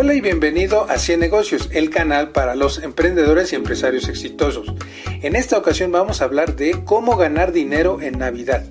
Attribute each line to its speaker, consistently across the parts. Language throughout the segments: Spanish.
Speaker 1: Hola y bienvenido a 100 negocios, el canal para los emprendedores y empresarios exitosos. En esta ocasión vamos a hablar de cómo ganar dinero en Navidad.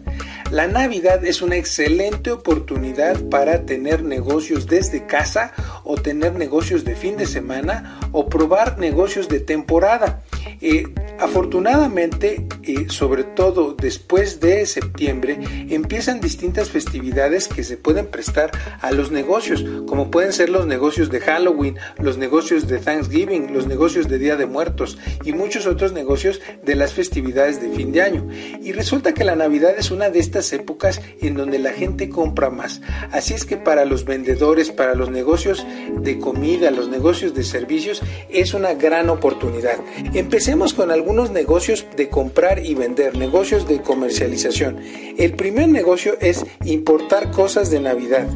Speaker 1: La Navidad es una excelente oportunidad para tener negocios desde casa o tener negocios de fin de semana o probar negocios de temporada. Eh, afortunadamente, eh, sobre todo después de septiembre, empiezan distintas festividades que se pueden prestar a los negocios, como pueden ser los negocios de Halloween, los negocios de Thanksgiving, los negocios de Día de Muertos y muchos otros negocios de las festividades de fin de año. Y resulta que la Navidad es una de estas épocas en donde la gente compra más. Así es que para los vendedores, para los negocios de comida, los negocios de servicios, es una gran oportunidad. Empecemos con algunos negocios de comprar y vender, negocios de comercialización. El primer negocio es importar cosas de Navidad.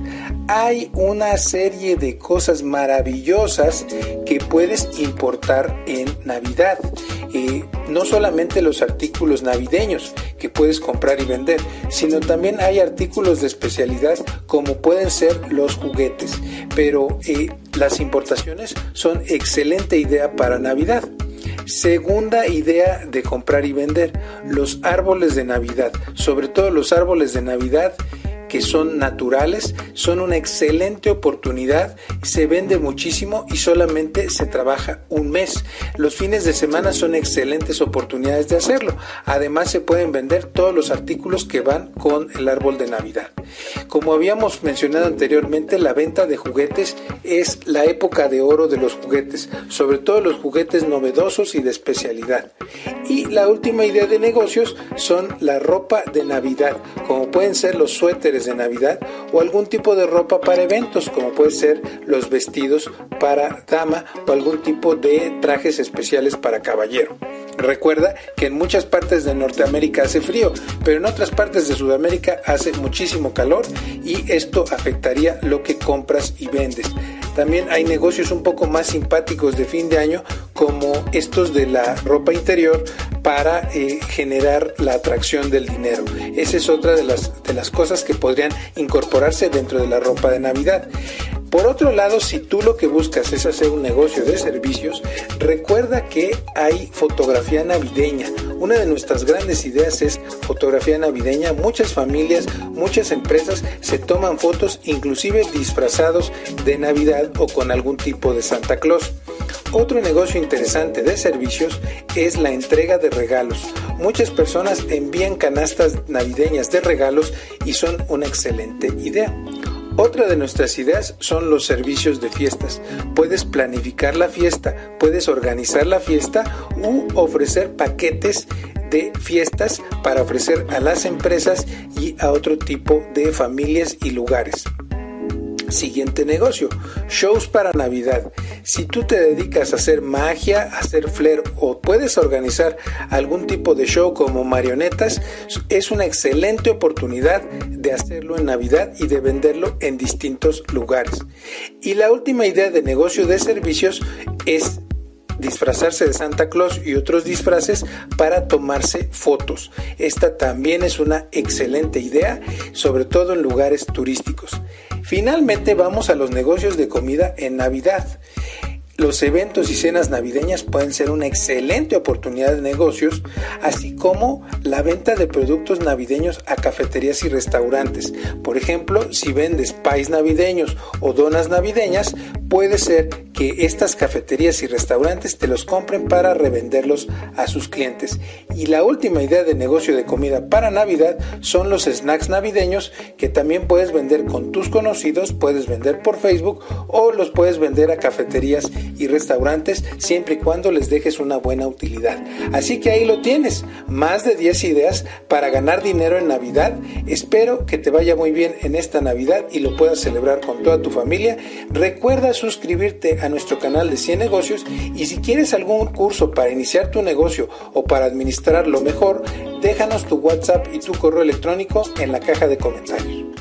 Speaker 1: Hay una serie de cosas maravillosas que puedes importar en Navidad. Eh, no solamente los artículos navideños que puedes comprar y vender, sino también hay artículos de especialidad como pueden ser los juguetes. Pero eh, las importaciones son excelente idea para Navidad. Segunda idea de comprar y vender, los árboles de Navidad, sobre todo los árboles de Navidad que son naturales, son una excelente oportunidad, se vende muchísimo y solamente se trabaja un mes. Los fines de semana son excelentes oportunidades de hacerlo. Además se pueden vender todos los artículos que van con el árbol de Navidad. Como habíamos mencionado anteriormente, la venta de juguetes es la época de oro de los juguetes, sobre todo los juguetes novedosos y de especialidad. Y la última idea de negocios son la ropa de Navidad, como pueden ser los suéteres de Navidad o algún tipo de ropa para eventos, como puede ser los vestidos para dama o algún tipo de trajes especiales para caballero. Recuerda que en muchas partes de Norteamérica hace frío, pero en otras partes de Sudamérica hace muchísimo calor y esto afectaría lo que compras y vendes. También hay negocios un poco más simpáticos de fin de año como estos de la ropa interior para eh, generar la atracción del dinero. Esa es otra de las, de las cosas que podrían incorporarse dentro de la ropa de Navidad. Por otro lado, si tú lo que buscas es hacer un negocio de servicios, recuerda que hay fotografía navideña. Una de nuestras grandes ideas es fotografía navideña. Muchas familias, muchas empresas se toman fotos inclusive disfrazados de Navidad o con algún tipo de Santa Claus. Otro negocio interesante de servicios es la entrega de regalos. Muchas personas envían canastas navideñas de regalos y son una excelente idea. Otra de nuestras ideas son los servicios de fiestas. Puedes planificar la fiesta, puedes organizar la fiesta u ofrecer paquetes de fiestas para ofrecer a las empresas y a otro tipo de familias y lugares. Siguiente negocio, shows para Navidad. Si tú te dedicas a hacer magia, a hacer flair o puedes organizar algún tipo de show como marionetas, es una excelente oportunidad de hacerlo en Navidad y de venderlo en distintos lugares. Y la última idea de negocio de servicios es disfrazarse de Santa Claus y otros disfraces para tomarse fotos. Esta también es una excelente idea, sobre todo en lugares turísticos. Finalmente vamos a los negocios de comida en Navidad. Los eventos y cenas navideñas pueden ser una excelente oportunidad de negocios, así como la venta de productos navideños a cafeterías y restaurantes. Por ejemplo, si vendes pais navideños o donas navideñas, puede ser que estas cafeterías y restaurantes te los compren para revenderlos a sus clientes. Y la última idea de negocio de comida para Navidad son los snacks navideños que también puedes vender con tus conocidos, puedes vender por Facebook o los puedes vender a cafeterías y restaurantes siempre y cuando les dejes una buena utilidad. Así que ahí lo tienes, más de 10 ideas para ganar dinero en Navidad. Espero que te vaya muy bien en esta Navidad y lo puedas celebrar con toda tu familia. Recuerda suscribirte a nuestro canal de 100 negocios y si quieres algún curso para iniciar tu negocio o para administrarlo mejor, déjanos tu WhatsApp y tu correo electrónico en la caja de comentarios.